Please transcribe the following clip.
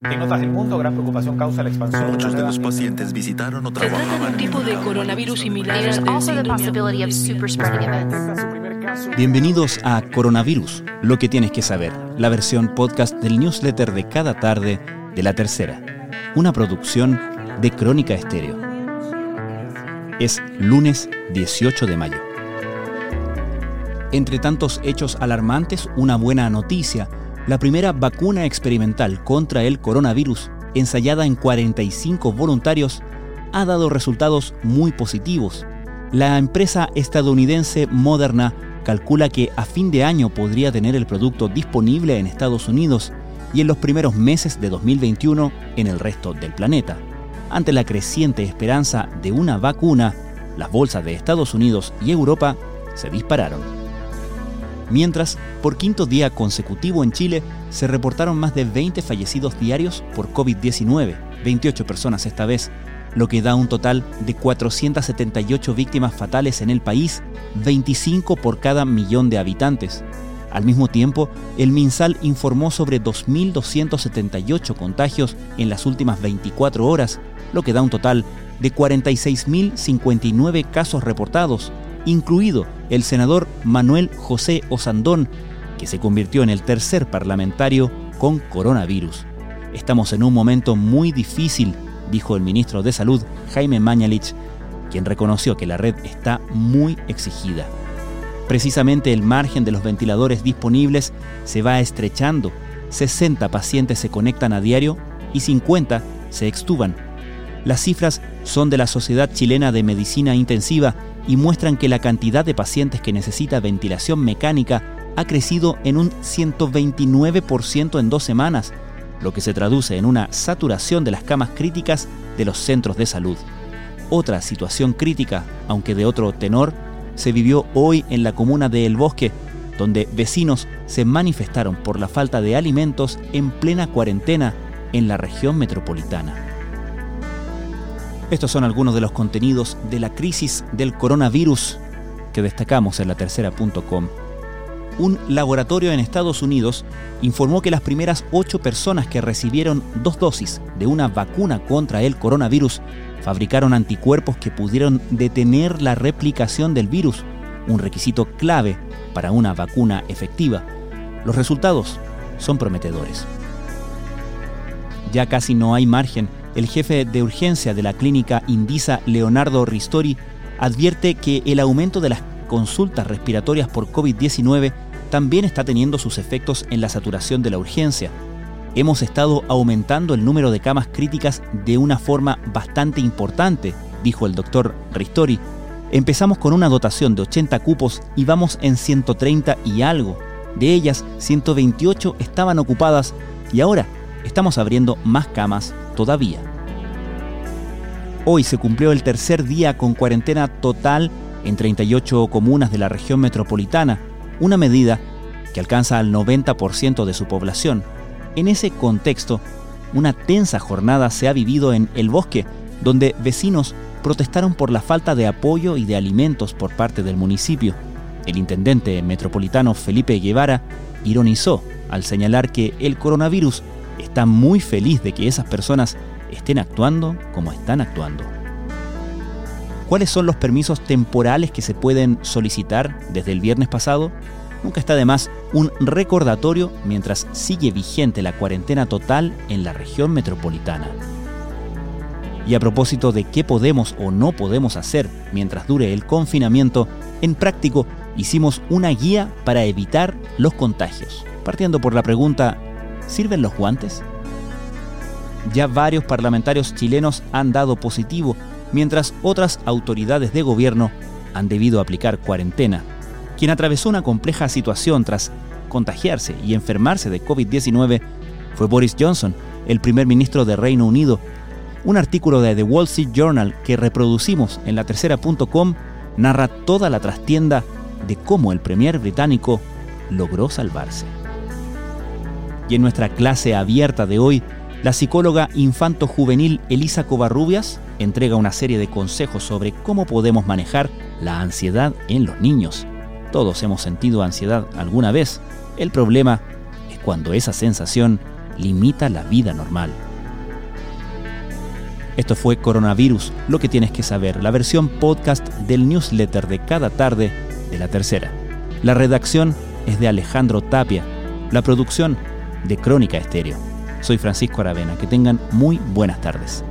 En otras del mundo, gran preocupación causa la expansión. Muchos de los pacientes visitaron o Se trata de trabajaban un tipo de coronavirus similar caso. Bienvenidos a Coronavirus, lo que tienes que saber, la versión podcast del newsletter de cada tarde de la tercera, una producción de Crónica Estéreo. Es lunes 18 de mayo. Entre tantos hechos alarmantes, una buena noticia. La primera vacuna experimental contra el coronavirus, ensayada en 45 voluntarios, ha dado resultados muy positivos. La empresa estadounidense Moderna calcula que a fin de año podría tener el producto disponible en Estados Unidos y en los primeros meses de 2021 en el resto del planeta. Ante la creciente esperanza de una vacuna, las bolsas de Estados Unidos y Europa se dispararon. Mientras, por quinto día consecutivo en Chile, se reportaron más de 20 fallecidos diarios por COVID-19, 28 personas esta vez, lo que da un total de 478 víctimas fatales en el país, 25 por cada millón de habitantes. Al mismo tiempo, el MinSal informó sobre 2.278 contagios en las últimas 24 horas, lo que da un total de 46.059 casos reportados, incluido el senador Manuel José Osandón, que se convirtió en el tercer parlamentario con coronavirus. Estamos en un momento muy difícil, dijo el ministro de Salud, Jaime Mañalich, quien reconoció que la red está muy exigida. Precisamente el margen de los ventiladores disponibles se va estrechando. 60 pacientes se conectan a diario y 50 se extuban. Las cifras son de la Sociedad Chilena de Medicina Intensiva y muestran que la cantidad de pacientes que necesita ventilación mecánica ha crecido en un 129% en dos semanas, lo que se traduce en una saturación de las camas críticas de los centros de salud. Otra situación crítica, aunque de otro tenor, se vivió hoy en la comuna de El Bosque, donde vecinos se manifestaron por la falta de alimentos en plena cuarentena en la región metropolitana. Estos son algunos de los contenidos de la crisis del coronavirus que destacamos en la tercera.com. Un laboratorio en Estados Unidos informó que las primeras ocho personas que recibieron dos dosis de una vacuna contra el coronavirus fabricaron anticuerpos que pudieron detener la replicación del virus, un requisito clave para una vacuna efectiva. Los resultados son prometedores. Ya casi no hay margen. El jefe de urgencia de la clínica Indisa, Leonardo Ristori, advierte que el aumento de las consultas respiratorias por COVID-19 también está teniendo sus efectos en la saturación de la urgencia. Hemos estado aumentando el número de camas críticas de una forma bastante importante, dijo el doctor Ristori. Empezamos con una dotación de 80 cupos y vamos en 130 y algo. De ellas, 128 estaban ocupadas y ahora estamos abriendo más camas todavía. Hoy se cumplió el tercer día con cuarentena total en 38 comunas de la región metropolitana, una medida que alcanza al 90% de su población. En ese contexto, una tensa jornada se ha vivido en El Bosque, donde vecinos protestaron por la falta de apoyo y de alimentos por parte del municipio. El intendente metropolitano Felipe Guevara ironizó al señalar que el coronavirus está muy feliz de que esas personas estén actuando como están actuando. ¿Cuáles son los permisos temporales que se pueden solicitar desde el viernes pasado? Nunca está de más un recordatorio mientras sigue vigente la cuarentena total en la región metropolitana. Y a propósito de qué podemos o no podemos hacer mientras dure el confinamiento, en práctico hicimos una guía para evitar los contagios, partiendo por la pregunta, ¿sirven los guantes? Ya varios parlamentarios chilenos han dado positivo, mientras otras autoridades de gobierno han debido aplicar cuarentena. Quien atravesó una compleja situación tras contagiarse y enfermarse de COVID-19 fue Boris Johnson, el primer ministro de Reino Unido. Un artículo de The Wall Street Journal que reproducimos en la tercera.com narra toda la trastienda de cómo el premier británico logró salvarse. Y en nuestra clase abierta de hoy, la psicóloga infanto-juvenil Elisa Covarrubias entrega una serie de consejos sobre cómo podemos manejar la ansiedad en los niños. Todos hemos sentido ansiedad alguna vez. El problema es cuando esa sensación limita la vida normal. Esto fue Coronavirus, lo que tienes que saber, la versión podcast del newsletter de cada tarde de la tercera. La redacción es de Alejandro Tapia, la producción de Crónica Estéreo. Soy Francisco Aravena, que tengan muy buenas tardes.